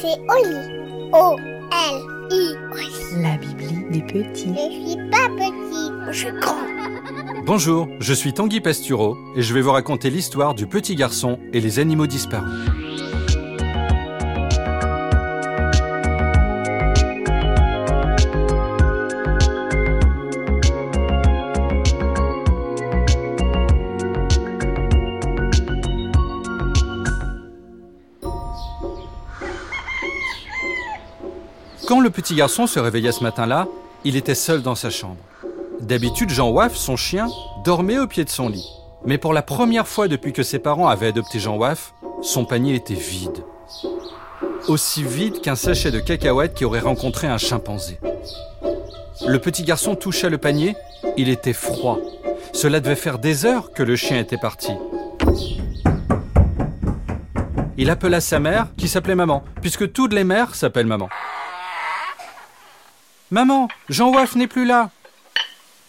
C'est Oli. O-L-I. La Bibli des petits. Je suis pas petit, je suis grand. Bonjour, je suis Tanguy Pastureau et je vais vous raconter l'histoire du petit garçon et les animaux disparus. Petit garçon se réveilla ce matin-là, il était seul dans sa chambre. D'habitude, Jean Waf, son chien, dormait au pied de son lit. Mais pour la première fois depuis que ses parents avaient adopté Jean Waf, son panier était vide. Aussi vide qu'un sachet de cacahuètes qui aurait rencontré un chimpanzé. Le petit garçon toucha le panier, il était froid. Cela devait faire des heures que le chien était parti. Il appela sa mère, qui s'appelait maman, puisque toutes les mères s'appellent maman. Maman, Jean Waf n'est plus là.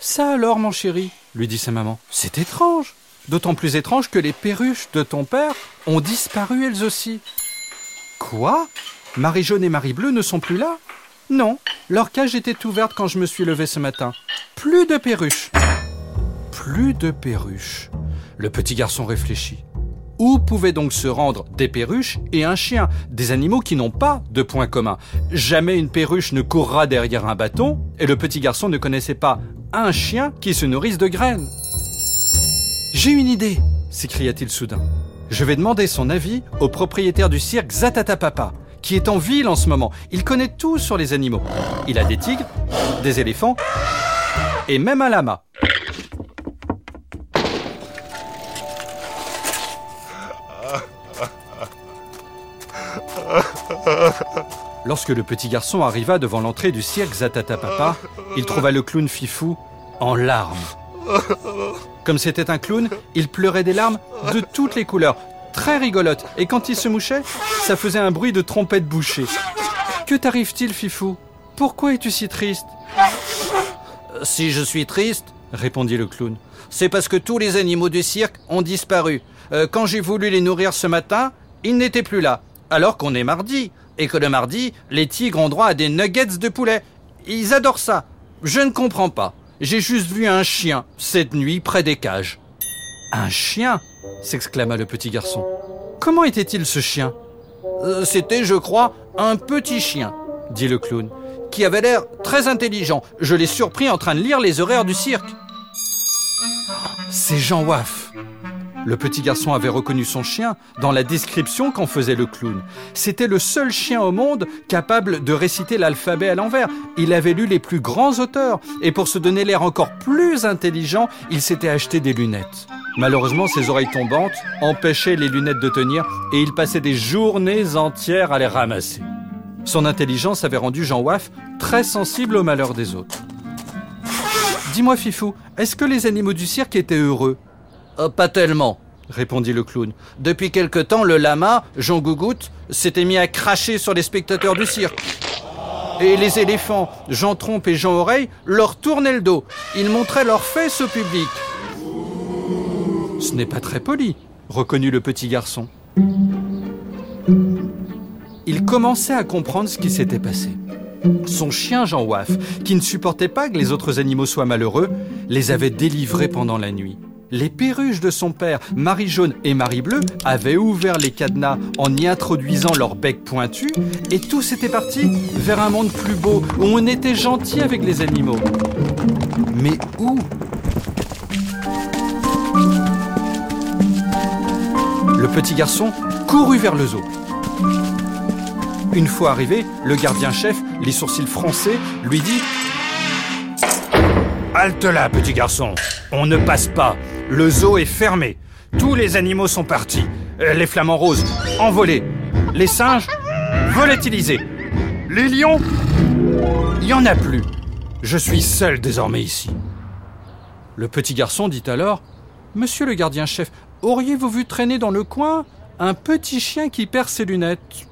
Ça alors, mon chéri, lui dit sa maman. C'est étrange. D'autant plus étrange que les perruches de ton père ont disparu elles aussi. Quoi? Marie jaune et Marie bleue ne sont plus là? Non, leur cage était ouverte quand je me suis levé ce matin. Plus de perruches. Plus de perruches. Le petit garçon réfléchit. Où pouvaient donc se rendre des perruches et un chien, des animaux qui n'ont pas de point commun Jamais une perruche ne courra derrière un bâton, et le petit garçon ne connaissait pas un chien qui se nourrisse de graines. J'ai une idée s'écria-t-il soudain. Je vais demander son avis au propriétaire du cirque Zatata Papa, qui est en ville en ce moment. Il connaît tout sur les animaux. Il a des tigres, des éléphants et même un lama. Lorsque le petit garçon arriva devant l'entrée du cirque Zatata Papa, il trouva le clown Fifou en larmes. Comme c'était un clown, il pleurait des larmes de toutes les couleurs, très rigolotes, et quand il se mouchait, ça faisait un bruit de trompette bouchée. Que t'arrive-t-il, Fifou? Pourquoi es-tu si triste? Si je suis triste, répondit le clown, c'est parce que tous les animaux du cirque ont disparu. Euh, quand j'ai voulu les nourrir ce matin, ils n'étaient plus là. Alors qu'on est mardi, et que le mardi, les tigres ont droit à des nuggets de poulet. Ils adorent ça. Je ne comprends pas. J'ai juste vu un chien cette nuit près des cages. Un chien s'exclama le petit garçon. Comment était-il ce chien? Euh, C'était, je crois, un petit chien, dit le clown, qui avait l'air très intelligent. Je l'ai surpris en train de lire les horaires du cirque. C'est Jean Waf. Le petit garçon avait reconnu son chien dans la description qu'en faisait le clown. C'était le seul chien au monde capable de réciter l'alphabet à l'envers. Il avait lu les plus grands auteurs et pour se donner l'air encore plus intelligent, il s'était acheté des lunettes. Malheureusement, ses oreilles tombantes empêchaient les lunettes de tenir et il passait des journées entières à les ramasser. Son intelligence avait rendu Jean Waf très sensible au malheur des autres. Dis-moi, Fifou, est-ce que les animaux du cirque étaient heureux? Euh, pas tellement, répondit le clown. Depuis quelque temps, le lama, Jean Gougoute, s'était mis à cracher sur les spectateurs du cirque. Et les éléphants, Jean Trompe et Jean Oreille, leur tournaient le dos. Ils montraient leurs fesses au public. Ce n'est pas très poli, reconnut le petit garçon. Il commençait à comprendre ce qui s'était passé. Son chien Jean Waf, qui ne supportait pas que les autres animaux soient malheureux, les avait délivrés pendant la nuit. Les perruches de son père, Marie Jaune et Marie Bleue, avaient ouvert les cadenas en y introduisant leur bec pointu, et tous étaient partis vers un monde plus beau, où on était gentil avec les animaux. Mais où Le petit garçon courut vers le zoo. Une fois arrivé, le gardien-chef, les sourcils froncés, lui dit Halte là, petit garçon. On ne passe pas. Le zoo est fermé. Tous les animaux sont partis. Euh, Les flamants roses, envolés. Les singes, volatilisés. Les lions, il n'y en a plus. Je suis seul désormais ici. Le petit garçon dit alors Monsieur le gardien-chef, auriez-vous vu traîner dans le coin un petit chien qui perd ses lunettes?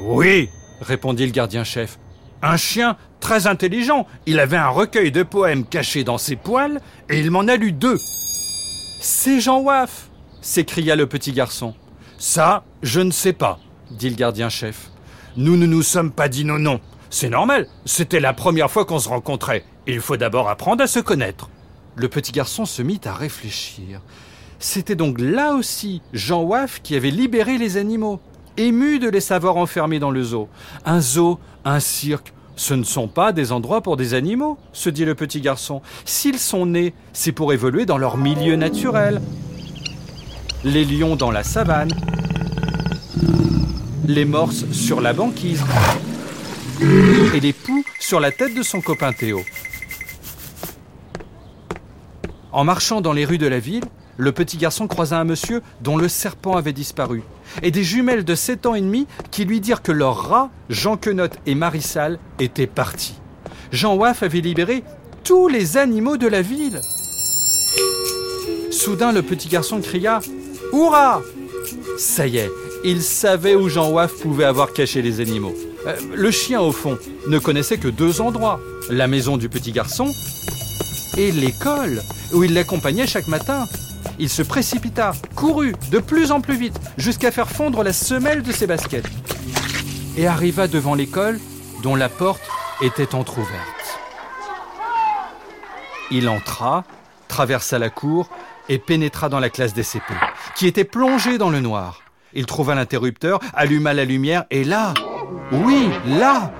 Oui, répondit le gardien-chef. Un chien très intelligent. Il avait un recueil de poèmes caché dans ses poils et il m'en a lu deux. C'est Jean Waf s'écria le petit garçon. Ça, je ne sais pas, dit le gardien-chef. Nous ne nous sommes pas dit non, non. C'est normal, c'était la première fois qu'on se rencontrait. Il faut d'abord apprendre à se connaître. Le petit garçon se mit à réfléchir. C'était donc là aussi Jean Waf qui avait libéré les animaux, ému de les savoir enfermés dans le zoo. Un zoo, un cirque, ce ne sont pas des endroits pour des animaux, se dit le petit garçon. S'ils sont nés, c'est pour évoluer dans leur milieu naturel. Les lions dans la savane, les morses sur la banquise et les poux sur la tête de son copain Théo. En marchant dans les rues de la ville, le petit garçon croisa un monsieur dont le serpent avait disparu, et des jumelles de 7 ans et demi qui lui dirent que leur rat, Jean Quenotte et Marissal, étaient partis. Jean Waf avait libéré tous les animaux de la ville. Soudain, le petit garçon cria Hurrah Ça y est, il savait où Jean Waf pouvait avoir caché les animaux. Euh, le chien, au fond, ne connaissait que deux endroits la maison du petit garçon et l'école, où il l'accompagnait chaque matin. Il se précipita, courut de plus en plus vite, jusqu'à faire fondre la semelle de ses baskets, et arriva devant l'école dont la porte était entr'ouverte. Il entra, traversa la cour et pénétra dans la classe des CP, qui était plongée dans le noir. Il trouva l'interrupteur, alluma la lumière, et là, oui, là,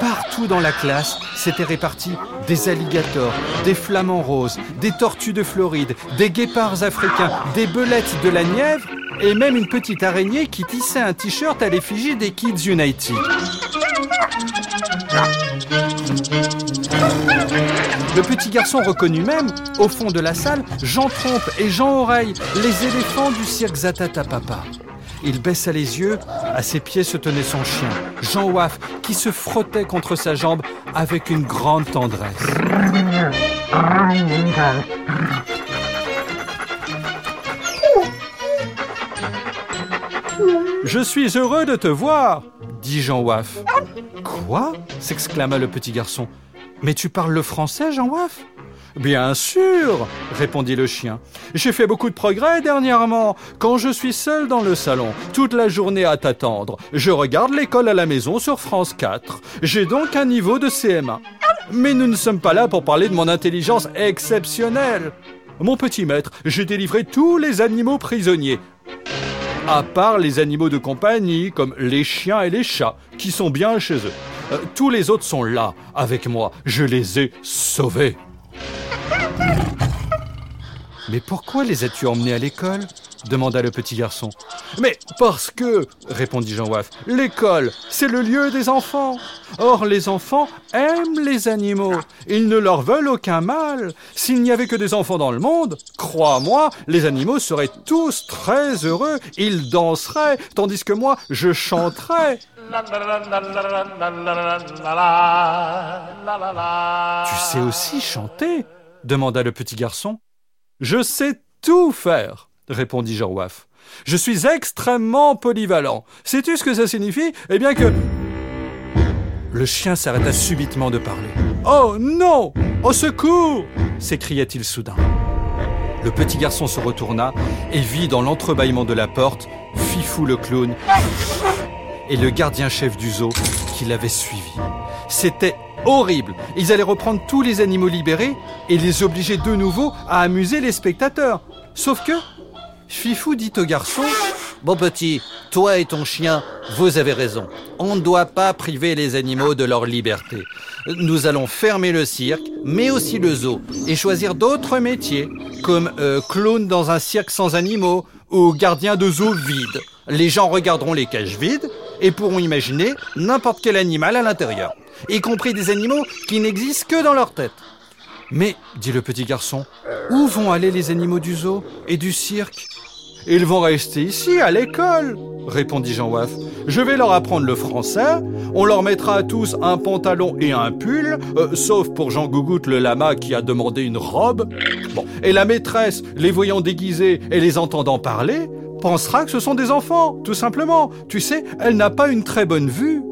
Partout dans la classe s'étaient répartis des alligators, des flamants roses, des tortues de Floride, des guépards africains, des belettes de la Nièvre et même une petite araignée qui tissait un t-shirt à l'effigie des Kids United. Le petit garçon reconnut même, au fond de la salle, Jean Trompe et Jean Oreille, les éléphants du cirque Zatata Papa. Il baissa les yeux, à ses pieds se tenait son chien, Jean Waf, qui se frottait contre sa jambe avec une grande tendresse. Je suis heureux de te voir, dit Jean Waf. Quoi? s'exclama le petit garçon. Mais tu parles le français, Jean Waf? Bien sûr, répondit le chien. J'ai fait beaucoup de progrès dernièrement. Quand je suis seul dans le salon, toute la journée à t'attendre, je regarde l'école à la maison sur France 4. J'ai donc un niveau de CM1. Mais nous ne sommes pas là pour parler de mon intelligence exceptionnelle. Mon petit maître, j'ai délivré tous les animaux prisonniers. À part les animaux de compagnie, comme les chiens et les chats, qui sont bien chez eux. Euh, tous les autres sont là, avec moi. Je les ai sauvés. Mais pourquoi les as-tu emmenés à l'école demanda le petit garçon. Mais parce que, répondit Jean Waf, l'école, c'est le lieu des enfants. Or, les enfants aiment les animaux. Ils ne leur veulent aucun mal. S'il n'y avait que des enfants dans le monde, crois-moi, les animaux seraient tous très heureux. Ils danseraient, tandis que moi, je chanterais. Tu sais aussi chanter demanda le petit garçon. Je sais tout faire, répondit Jean Waf. Je suis extrêmement polyvalent. Sais-tu ce que ça signifie? Eh bien que... Le chien s'arrêta subitement de parler. Oh non Au secours s'écria-t-il soudain. Le petit garçon se retourna et vit dans l'entrebâillement de la porte Fifou le clown et le gardien-chef du zoo qui l'avait suivi. C'était horrible. Ils allaient reprendre tous les animaux libérés et les obliger de nouveau à amuser les spectateurs. Sauf que Fifou dit au garçon Bon petit, toi et ton chien, vous avez raison. On ne doit pas priver les animaux de leur liberté. Nous allons fermer le cirque, mais aussi le zoo, et choisir d'autres métiers, comme euh, clown dans un cirque sans animaux ou gardien de zoo vide. Les gens regarderont les cages vides et pourront imaginer n'importe quel animal à l'intérieur y compris des animaux qui n'existent que dans leur tête. Mais, dit le petit garçon, où vont aller les animaux du zoo et du cirque? Ils vont rester ici, à l'école, répondit Jean Waf. Je vais leur apprendre le français, on leur mettra à tous un pantalon et un pull, euh, sauf pour Jean Gougoute le lama qui a demandé une robe. Bon. Et la maîtresse, les voyant déguisés et les entendant parler, pensera que ce sont des enfants, tout simplement. Tu sais, elle n'a pas une très bonne vue.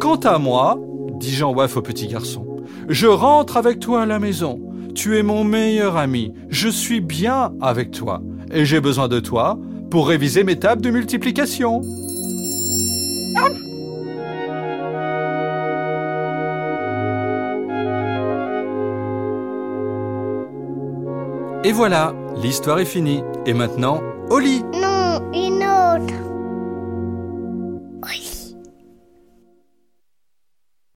Quant à moi, dit Jean Waf au petit garçon, je rentre avec toi à la maison. Tu es mon meilleur ami. Je suis bien avec toi. Et j'ai besoin de toi pour réviser mes tables de multiplication. Et voilà, l'histoire est finie. Et maintenant, au lit.